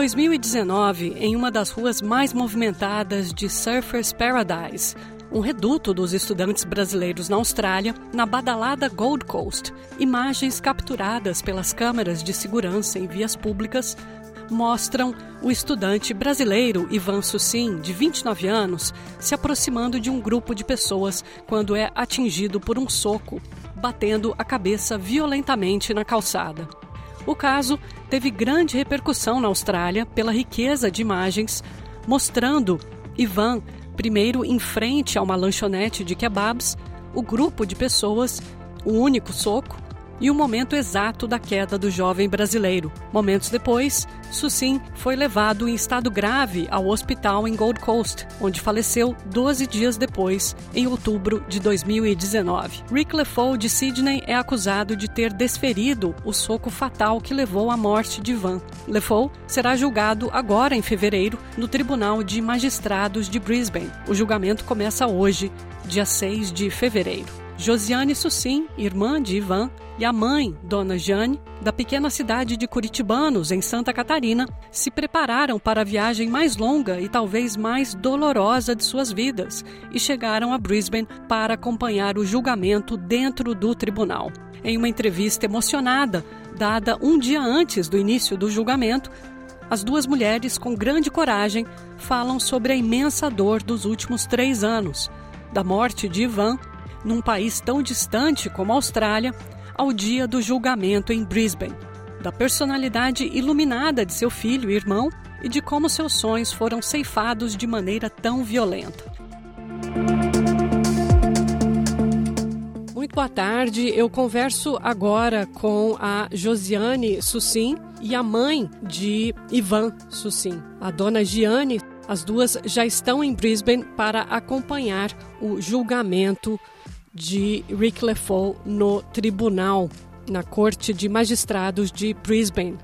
2019, em uma das ruas mais movimentadas de Surfers Paradise, um reduto dos estudantes brasileiros na Austrália, na badalada Gold Coast, imagens capturadas pelas câmeras de segurança em vias públicas mostram o estudante brasileiro Ivan Sussin, de 29 anos, se aproximando de um grupo de pessoas quando é atingido por um soco, batendo a cabeça violentamente na calçada. O caso teve grande repercussão na Austrália pela riqueza de imagens mostrando Ivan primeiro em frente a uma lanchonete de kebabs, o grupo de pessoas, o único soco e o momento exato da queda do jovem brasileiro. Momentos depois, Sussin foi levado em estado grave ao hospital em Gold Coast, onde faleceu 12 dias depois, em outubro de 2019. Rick LeFou de Sydney é acusado de ter desferido o soco fatal que levou à morte de Van. LeFou será julgado agora em fevereiro no Tribunal de Magistrados de Brisbane. O julgamento começa hoje, dia 6 de fevereiro. Josiane Sussim, irmã de Ivan, e a mãe, Dona Jane, da pequena cidade de Curitibanos, em Santa Catarina, se prepararam para a viagem mais longa e talvez mais dolorosa de suas vidas e chegaram a Brisbane para acompanhar o julgamento dentro do tribunal. Em uma entrevista emocionada, dada um dia antes do início do julgamento, as duas mulheres, com grande coragem, falam sobre a imensa dor dos últimos três anos, da morte de Ivan num país tão distante como a Austrália, ao dia do julgamento em Brisbane, da personalidade iluminada de seu filho e irmão e de como seus sonhos foram ceifados de maneira tão violenta. Muito boa tarde. Eu converso agora com a Josiane Sussim e a mãe de Ivan Sussim, a dona Giane. As duas já estão em Brisbane para acompanhar o julgamento de Rick LeFou no tribunal, na Corte de Magistrados de Brisbane.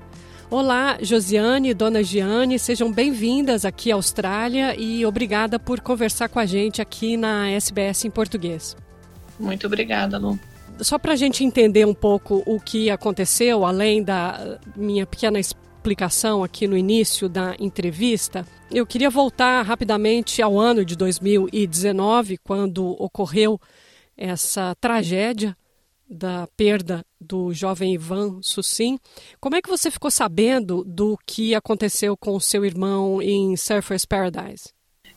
Olá, Josiane e Dona Giane, sejam bem-vindas aqui à Austrália e obrigada por conversar com a gente aqui na SBS em português. Muito obrigada, Lu. Só para a gente entender um pouco o que aconteceu, além da minha pequena explicação aqui no início da entrevista, eu queria voltar rapidamente ao ano de 2019, quando ocorreu essa tragédia da perda do jovem Ivan Sussim. Como é que você ficou sabendo do que aconteceu com o seu irmão em Surfers Paradise?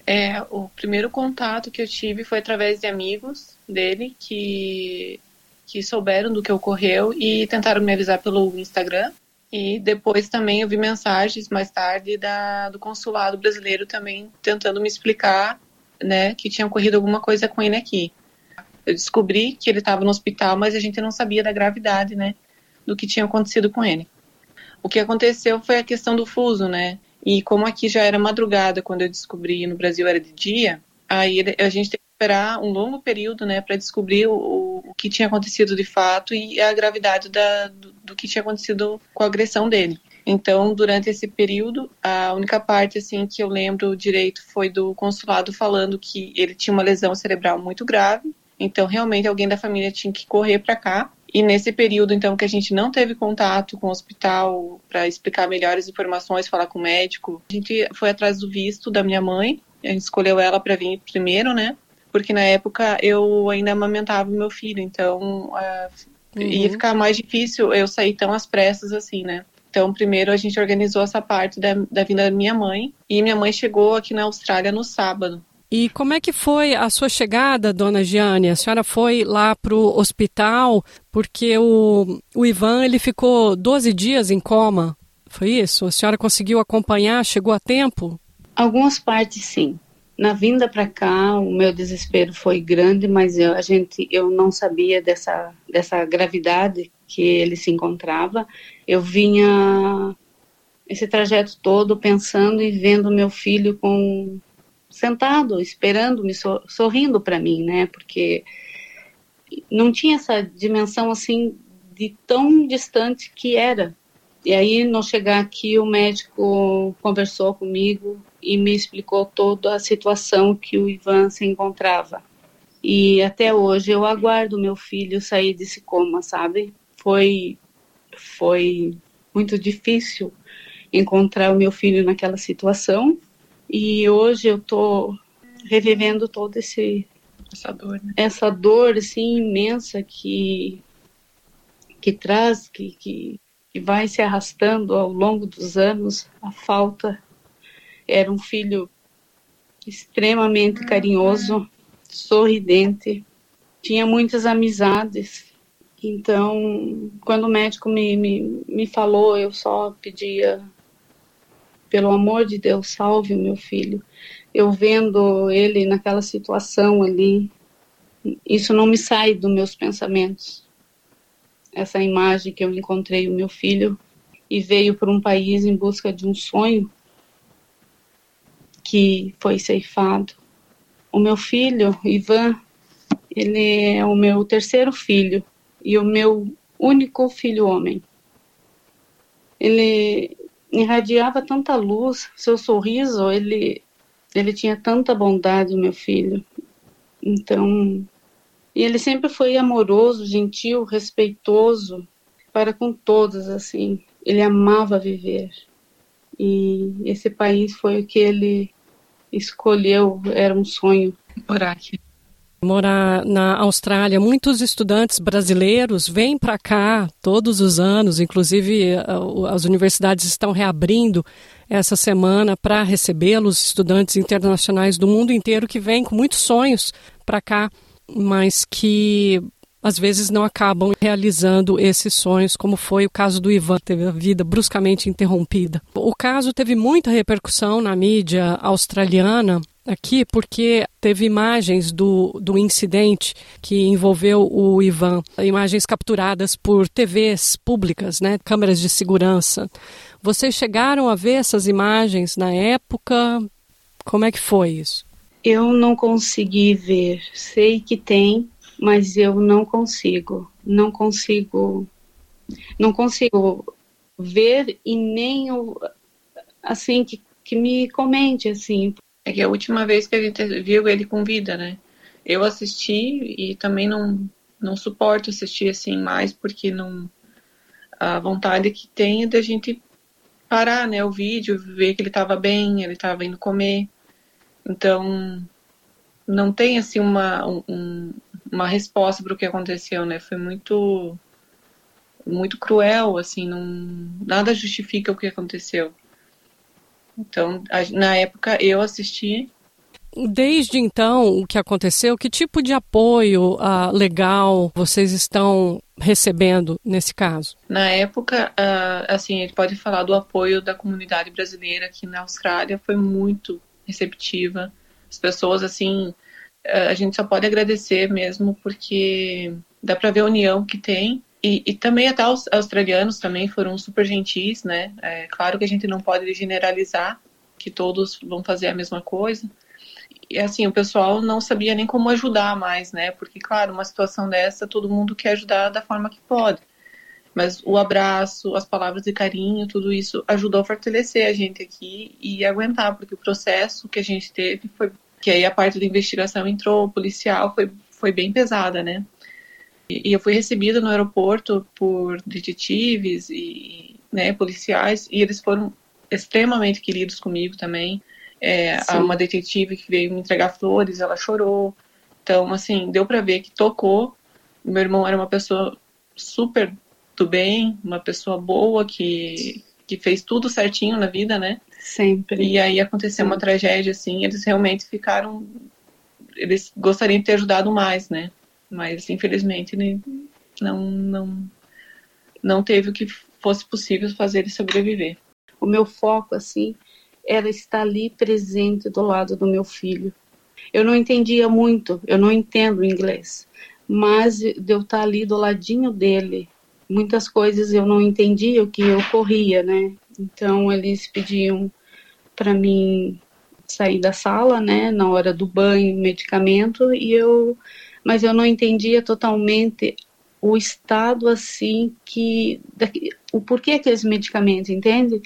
É, o primeiro contato que eu tive foi através de amigos dele que, que souberam do que ocorreu e tentaram me avisar pelo Instagram. E depois também eu vi mensagens mais tarde da, do consulado brasileiro também tentando me explicar né, que tinha ocorrido alguma coisa com ele aqui. Eu descobri que ele estava no hospital, mas a gente não sabia da gravidade, né, do que tinha acontecido com ele. O que aconteceu foi a questão do fuso, né? E como aqui já era madrugada quando eu descobri, no Brasil era de dia, aí a gente teve que esperar um longo período, né, para descobrir o, o, que tinha acontecido de fato e a gravidade da, do, do que tinha acontecido com a agressão dele. Então, durante esse período, a única parte assim que eu lembro direito foi do consulado falando que ele tinha uma lesão cerebral muito grave então, realmente, alguém da família tinha que correr para cá. E nesse período, então, que a gente não teve contato com o hospital para explicar melhores informações, falar com o médico, a gente foi atrás do visto da minha mãe. A gente escolheu ela para vir primeiro, né? Porque na época eu ainda amamentava meu filho, então uh, uhum. ia ficar mais difícil eu sair tão às pressas assim, né? Então, primeiro a gente organizou essa parte da, da vinda da minha mãe. E minha mãe chegou aqui na Austrália no sábado. E como é que foi a sua chegada, dona Giane? A senhora foi lá para o hospital porque o, o Ivan ele ficou 12 dias em coma. Foi isso? A senhora conseguiu acompanhar? Chegou a tempo? Algumas partes sim. Na vinda para cá, o meu desespero foi grande, mas eu, a gente, eu não sabia dessa, dessa gravidade que ele se encontrava. Eu vinha esse trajeto todo pensando e vendo meu filho com sentado, esperando, me sorrindo para mim, né? Porque não tinha essa dimensão assim de tão distante que era. E aí, no chegar aqui, o médico conversou comigo e me explicou toda a situação que o Ivan se encontrava. E até hoje eu aguardo meu filho sair desse coma, sabe? Foi foi muito difícil encontrar o meu filho naquela situação. E hoje eu tô revivendo todo esse essa dor, né? essa dor assim imensa que que traz que, que, que vai se arrastando ao longo dos anos. A falta era um filho extremamente carinhoso sorridente tinha muitas amizades. Então quando o médico me, me, me falou eu só pedia pelo amor de Deus salve o meu filho eu vendo ele naquela situação ali, isso não me sai dos meus pensamentos. Essa imagem que eu encontrei o meu filho e veio para um país em busca de um sonho que foi ceifado. O meu filho, Ivan, ele é o meu terceiro filho e o meu único filho homem. Ele irradiava tanta luz, seu sorriso, ele ele tinha tanta bondade, meu filho. Então, e ele sempre foi amoroso, gentil, respeitoso para com todos, assim. Ele amava viver. E esse país foi o que ele escolheu, era um sonho. Morar aqui. Morar na Austrália, muitos estudantes brasileiros vêm para cá todos os anos, inclusive as universidades estão reabrindo essa semana para recebê-los, estudantes internacionais do mundo inteiro que vêm com muitos sonhos para cá, mas que às vezes não acabam realizando esses sonhos, como foi o caso do Ivan, teve a vida bruscamente interrompida. O caso teve muita repercussão na mídia australiana aqui porque teve imagens do, do incidente que envolveu o Ivan, imagens capturadas por TVs públicas, né, câmeras de segurança. Vocês chegaram a ver essas imagens na época? Como é que foi isso? Eu não consegui ver. Sei que tem, mas eu não consigo. Não consigo. Não consigo ver e nem assim que, que me comente assim. É que a última vez que a gente viu ele com vida, né? Eu assisti e também não não suporto assistir assim mais porque não a vontade que tem é da gente parar, né, o vídeo, ver que ele estava bem, ele estava indo comer. Então, não tem assim uma, um, uma resposta para o que aconteceu, né? Foi muito muito cruel, assim, não, nada justifica o que aconteceu. Então, na época eu assisti Desde então, o que aconteceu, que tipo de apoio uh, legal vocês estão recebendo nesse caso? Na época, uh, assim, a gente pode falar do apoio da comunidade brasileira aqui na Austrália, foi muito receptiva. As pessoas, assim, uh, a gente só pode agradecer mesmo, porque dá para ver a união que tem. E, e, também até os australianos também foram super gentis, né? É claro que a gente não pode generalizar que todos vão fazer a mesma coisa, e assim, o pessoal não sabia nem como ajudar mais, né? Porque, claro, uma situação dessa, todo mundo quer ajudar da forma que pode. Mas o abraço, as palavras de carinho, tudo isso ajudou a fortalecer a gente aqui e aguentar, porque o processo que a gente teve foi que aí a parte da investigação entrou, policial, foi, foi bem pesada, né? E, e eu fui recebida no aeroporto por detetives e né, policiais, e eles foram extremamente queridos comigo também. É, uma detetive que veio me entregar flores, ela chorou. Então, assim, deu para ver que tocou. Meu irmão era uma pessoa super do bem, uma pessoa boa que, que fez tudo certinho na vida, né? Sempre. E aí aconteceu uma tragédia, assim, eles realmente ficaram. Eles gostariam de ter ajudado mais, né? Mas, infelizmente, não, não, não teve o que fosse possível fazer ele sobreviver. O meu foco, assim, era estar ali presente do lado do meu filho. Eu não entendia muito, eu não entendo inglês, mas de eu estar ali do ladinho dele, muitas coisas eu não entendia o que ocorria, né? Então eles pediam para mim sair da sala, né, na hora do banho, medicamento, e eu, mas eu não entendia totalmente o estado assim que o porquê aqueles medicamentos, entende?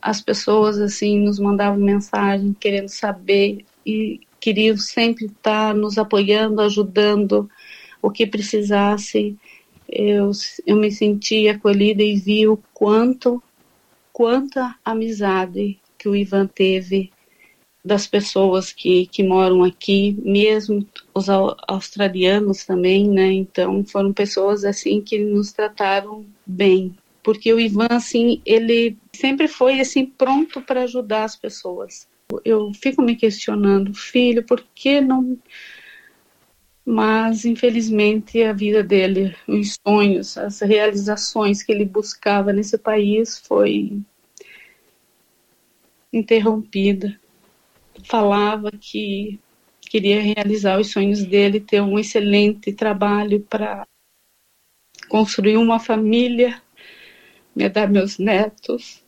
as pessoas assim nos mandavam mensagem querendo saber e queriam sempre estar nos apoiando, ajudando o que precisasse. Eu, eu me senti acolhida e vi o quanto quanta amizade que o Ivan teve das pessoas que, que moram aqui, mesmo os australianos também, né? Então foram pessoas assim que nos trataram bem, porque o Ivan assim ele sempre foi assim pronto para ajudar as pessoas. Eu fico me questionando, filho, por que não mas infelizmente a vida dele, os sonhos, as realizações que ele buscava nesse país foi interrompida. Falava que queria realizar os sonhos dele, ter um excelente trabalho para construir uma família, me dar meus netos.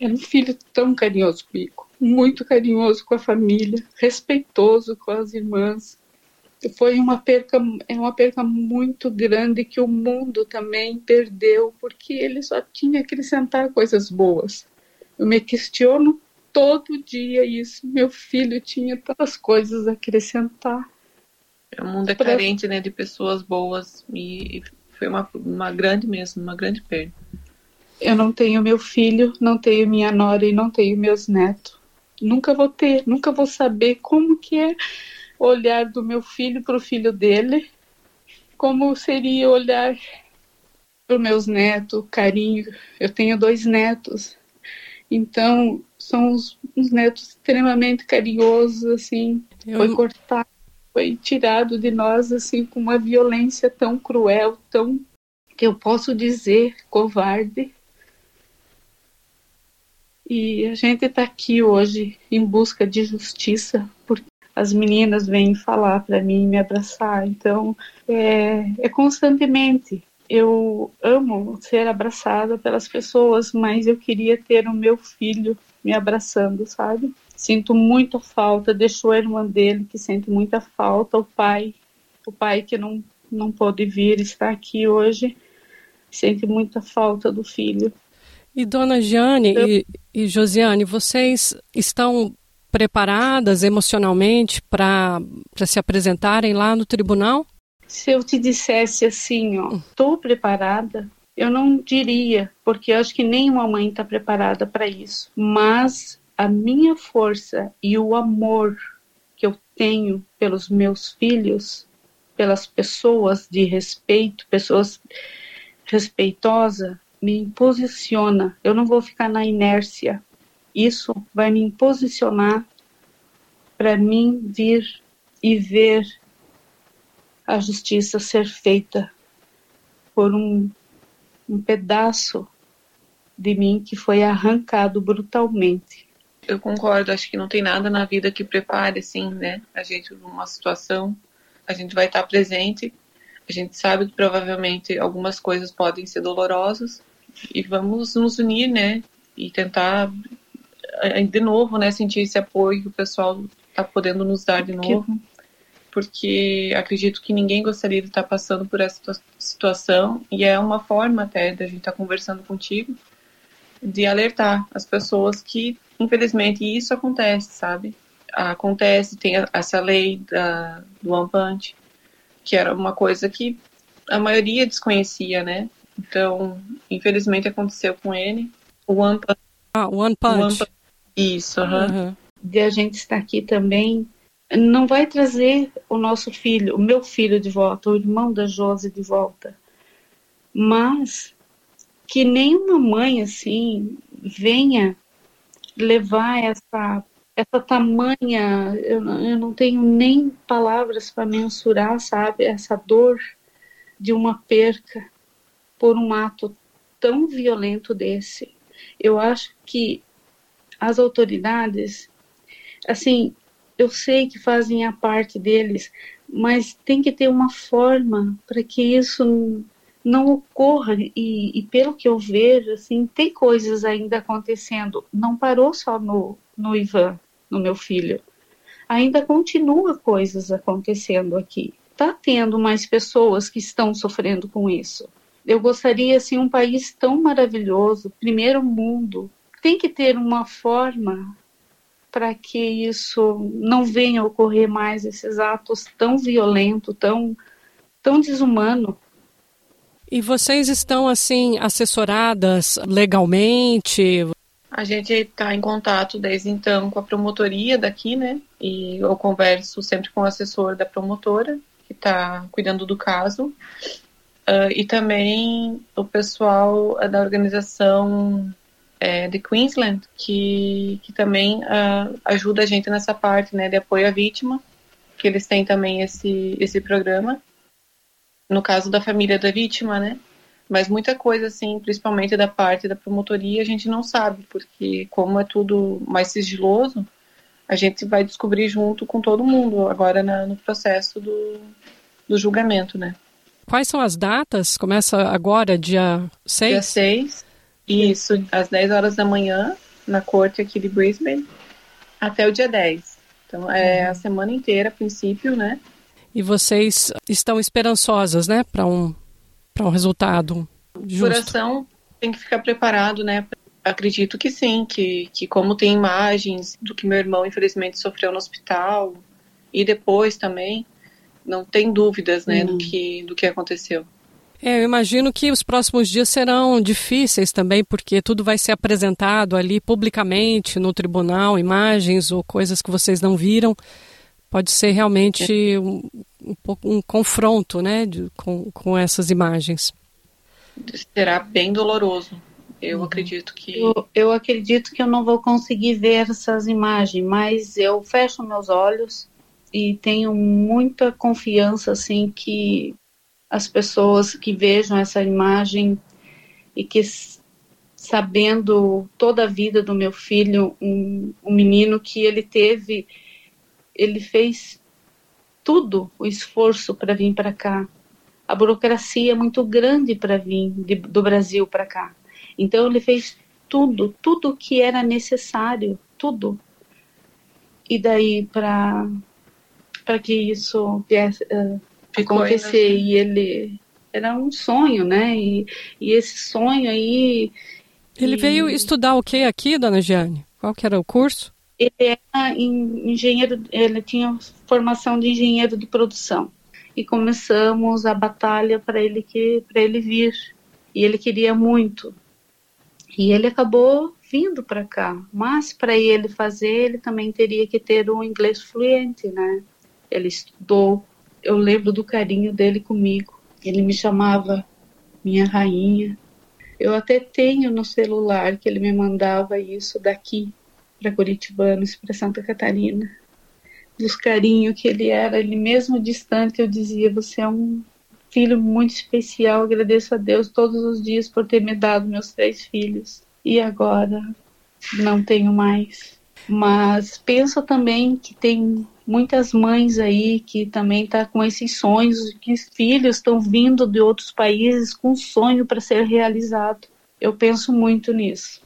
Era um filho tão carinhoso comigo muito carinhoso com a família, respeitoso com as irmãs. Foi uma perca, é uma perca muito grande que o mundo também perdeu, porque ele só tinha que acrescentar coisas boas. Eu me questiono todo dia isso. Meu filho tinha tantas coisas a acrescentar. O mundo é carente né, de pessoas boas e foi uma, uma grande mesmo, uma grande perda. Eu não tenho meu filho, não tenho minha nora e não tenho meus netos nunca vou ter, nunca vou saber como que é olhar do meu filho para o filho dele, como seria olhar para os meus netos, carinho. Eu tenho dois netos, então são uns, uns netos extremamente carinhosos, assim. Eu... Foi cortado, foi tirado de nós assim com uma violência tão cruel, tão que eu posso dizer covarde e a gente está aqui hoje em busca de justiça, porque as meninas vêm falar para mim, me abraçar. Então, é, é constantemente. Eu amo ser abraçada pelas pessoas, mas eu queria ter o meu filho me abraçando, sabe? Sinto muita falta, deixou a irmã dele que sente muita falta, o pai, o pai que não, não pôde vir, está aqui hoje, sente muita falta do filho. E dona Jane Eu... e, e Josiane, vocês estão preparadas emocionalmente para se apresentarem lá no tribunal? Se eu te dissesse assim, ó, estou preparada, eu não diria, porque eu acho que nenhuma mãe está preparada para isso. Mas a minha força e o amor que eu tenho pelos meus filhos, pelas pessoas de respeito, pessoas respeitosas, me posiciona. Eu não vou ficar na inércia. Isso vai me posicionar para mim vir e ver a justiça ser feita por um, um pedaço de mim que foi arrancado brutalmente. Eu concordo, acho que não tem nada na vida que prepare, assim, né? A gente numa situação, a gente vai estar presente, a gente sabe que provavelmente algumas coisas podem ser dolorosas, e vamos nos unir, né? E tentar eh, de novo, né, sentir esse apoio que o pessoal está podendo nos dar de novo, porque acredito que ninguém gostaria de estar passando por essa situação e é uma forma até da gente estar conversando contigo de alertar as pessoas que, infelizmente, isso acontece, sabe? Acontece, tem essa lei da, do ampante, que era uma coisa que a maioria desconhecia, né? Então, infelizmente aconteceu com ele. O One Punch. Ah, One Punch. One Punch. Isso, aham. Uhum. De a gente estar aqui também não vai trazer o nosso filho, o meu filho de volta, o irmão da Josi de volta. Mas que nenhuma mãe assim venha levar essa essa tamanha, eu, eu não tenho nem palavras para mensurar, sabe, essa dor de uma perca por um ato tão violento desse. Eu acho que as autoridades, assim, eu sei que fazem a parte deles, mas tem que ter uma forma para que isso não ocorra. E, e, pelo que eu vejo assim tem coisas ainda acontecendo. Não parou só no, no Ivan no meu filho. Ainda continua coisas acontecendo aqui. Tá tendo mais pessoas que estão sofrendo com isso. Eu gostaria assim um país tão maravilhoso, primeiro mundo, tem que ter uma forma para que isso não venha a ocorrer mais esses atos tão violentos, tão tão desumano. E vocês estão assim assessoradas legalmente? A gente está em contato desde então com a promotoria daqui, né? E eu converso sempre com o assessor da promotora que está cuidando do caso. Uh, e também o pessoal da organização é, de Queensland, que, que também uh, ajuda a gente nessa parte né, de apoio à vítima, que eles têm também esse, esse programa. No caso da família da vítima, né? Mas muita coisa, assim, principalmente da parte da promotoria, a gente não sabe, porque como é tudo mais sigiloso, a gente vai descobrir junto com todo mundo agora na, no processo do, do julgamento, né? Quais são as datas? Começa agora, dia 6? Dia 6, isso, às 10 horas da manhã, na corte aqui de Brisbane, até o dia 10. Então, é uhum. a semana inteira, a princípio, né? E vocês estão esperançosas, né, para um, um resultado justo? Coração tem que ficar preparado, né? Acredito que sim, que, que como tem imagens do que meu irmão, infelizmente, sofreu no hospital, e depois também, não tem dúvidas, né, uhum. do, que, do que aconteceu. É, eu imagino que os próximos dias serão difíceis também, porque tudo vai ser apresentado ali publicamente no tribunal, imagens ou coisas que vocês não viram. Pode ser realmente é. um, um, um confronto né, de, com, com essas imagens. Será bem doloroso. Eu uhum. acredito que. Eu, eu acredito que eu não vou conseguir ver essas imagens, mas eu fecho meus olhos e tenho muita confiança assim que as pessoas que vejam essa imagem e que sabendo toda a vida do meu filho, um, um menino que ele teve, ele fez tudo o esforço para vir para cá. A burocracia é muito grande para vir de, do Brasil para cá. Então ele fez tudo, tudo que era necessário, tudo. E daí para para que isso viesse, uh, acontecer né? e ele era um sonho, né? E, e esse sonho aí. Ele e... veio estudar o que aqui, dona Giane? Qual que era o curso? Ele era engenheiro, ele tinha formação de engenheiro de produção. E começamos a batalha para ele que para ele vir. E ele queria muito. E ele acabou vindo para cá. Mas para ele fazer, ele também teria que ter um inglês fluente, né? Ele estudou eu lembro do carinho dele comigo. Ele me chamava minha rainha. Eu até tenho no celular que ele me mandava isso daqui para Curitibanos, para Santa Catarina. Dos carinhos que ele era, ele mesmo distante, eu dizia: Você é um filho muito especial. Agradeço a Deus todos os dias por ter me dado meus três filhos. E agora não tenho mais. Mas penso também que tem muitas mães aí que também tá com esses sonhos, que filhos estão vindo de outros países com sonho para ser realizado. Eu penso muito nisso.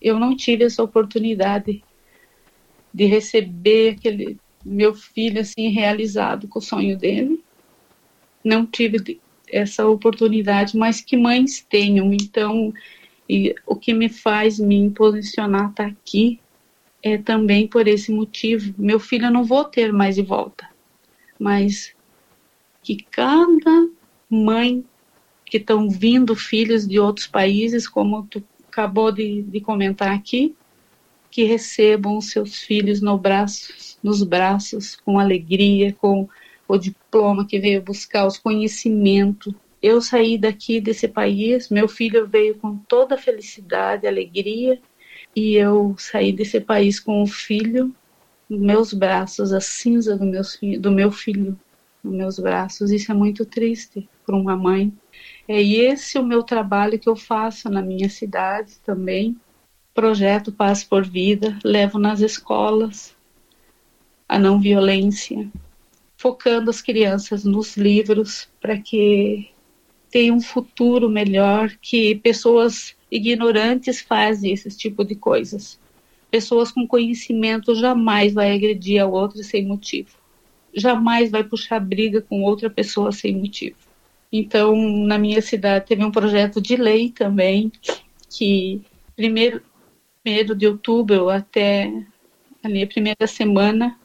Eu não tive essa oportunidade de receber aquele meu filho assim realizado com o sonho dele. Não tive essa oportunidade, mas que mães tenham. Então, e o que me faz me posicionar tá aqui é também por esse motivo. Meu filho eu não vou ter mais de volta, mas que cada mãe que estão vindo filhos de outros países, como tu acabou de, de comentar aqui, que recebam seus filhos no nos braços com alegria, com o diploma que veio buscar, os conhecimentos. Eu saí daqui desse país, meu filho veio com toda a felicidade, alegria, e eu saí desse país com o filho nos meus braços, a cinza do, meus, do meu filho nos meus braços. Isso é muito triste para uma mãe. É esse o meu trabalho que eu faço na minha cidade também. Projeto Paz por Vida, levo nas escolas a não violência, focando as crianças nos livros para que tenham um futuro melhor, que pessoas ignorantes fazem esse tipo de coisas. Pessoas com conhecimento jamais vai agredir a outra sem motivo. Jamais vai puxar briga com outra pessoa sem motivo. Então, na minha cidade teve um projeto de lei também que primeiro, primeiro de outubro até ali a primeira semana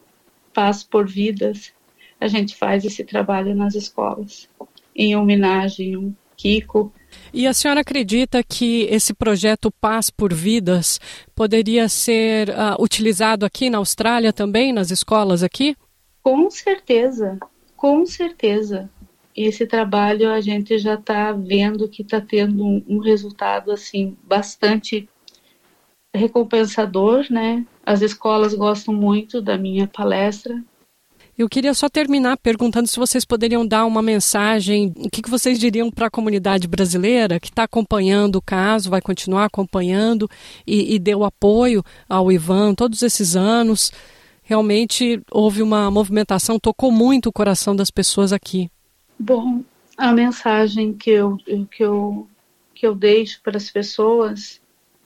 Paz por Vidas, a gente faz esse trabalho nas escolas em homenagem Kiko. E a senhora acredita que esse projeto Paz por Vidas poderia ser uh, utilizado aqui na Austrália também, nas escolas aqui? Com certeza, com certeza. Esse trabalho a gente já está vendo que está tendo um, um resultado assim bastante recompensador, né? As escolas gostam muito da minha palestra. Eu queria só terminar perguntando se vocês poderiam dar uma mensagem, o que, vocês diriam para a comunidade brasileira que está acompanhando o caso, vai continuar acompanhando e, e deu apoio ao Ivan todos esses anos. Realmente houve uma movimentação, tocou muito o coração das pessoas aqui. Bom, a mensagem que eu, que eu, que eu deixo para as pessoas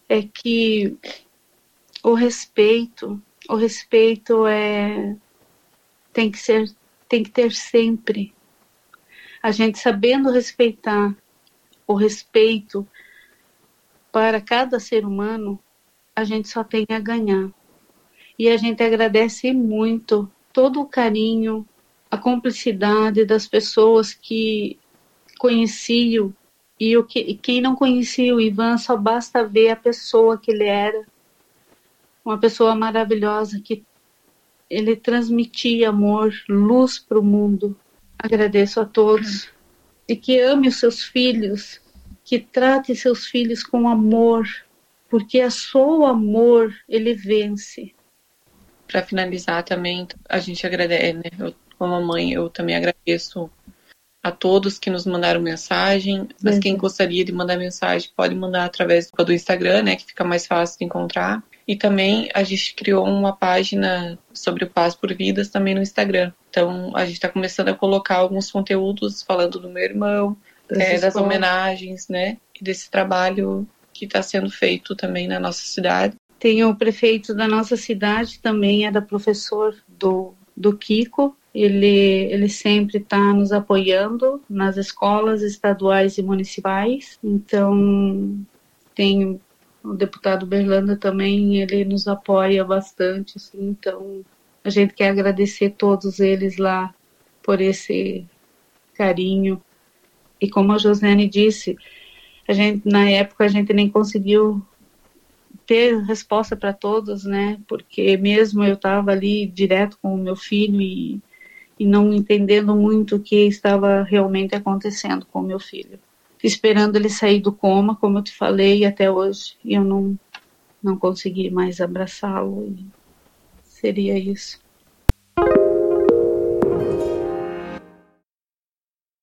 é que o respeito, o respeito é tem que ser tem que ter sempre. A gente sabendo respeitar o respeito para cada ser humano, a gente só tem a ganhar. E a gente agradece muito todo o carinho, a cumplicidade das pessoas que conheciam e o que, quem não conhecia o Ivan, só basta ver a pessoa que ele era. Uma pessoa maravilhosa que ele transmitia amor, luz para o mundo. Agradeço a todos. E que ame os seus filhos, que trate seus filhos com amor, porque é só o amor ele vence. Para finalizar também, a gente agradece, né? Eu, como mãe, eu também agradeço a todos que nos mandaram mensagem. Mas quem gostaria de mandar mensagem pode mandar através do Instagram, né, que fica mais fácil de encontrar. E também a gente criou uma página sobre o Paz por Vidas também no Instagram. Então a gente está começando a colocar alguns conteúdos falando do meu irmão, é, das homenagens, né, e desse trabalho que está sendo feito também na nossa cidade. Tem o prefeito da nossa cidade também era professor do, do Kiko, ele, ele sempre está nos apoiando nas escolas estaduais e municipais. Então, tem o deputado Berlanda também, ele nos apoia bastante. Assim, então, a gente quer agradecer todos eles lá por esse carinho. E como a Josiane disse, a gente na época a gente nem conseguiu ter resposta para todos, né? Porque mesmo eu estava ali direto com o meu filho e e não entendendo muito o que estava realmente acontecendo com meu filho. Esperando ele sair do coma, como eu te falei, até hoje eu não, não consegui mais abraçá-lo. Seria isso.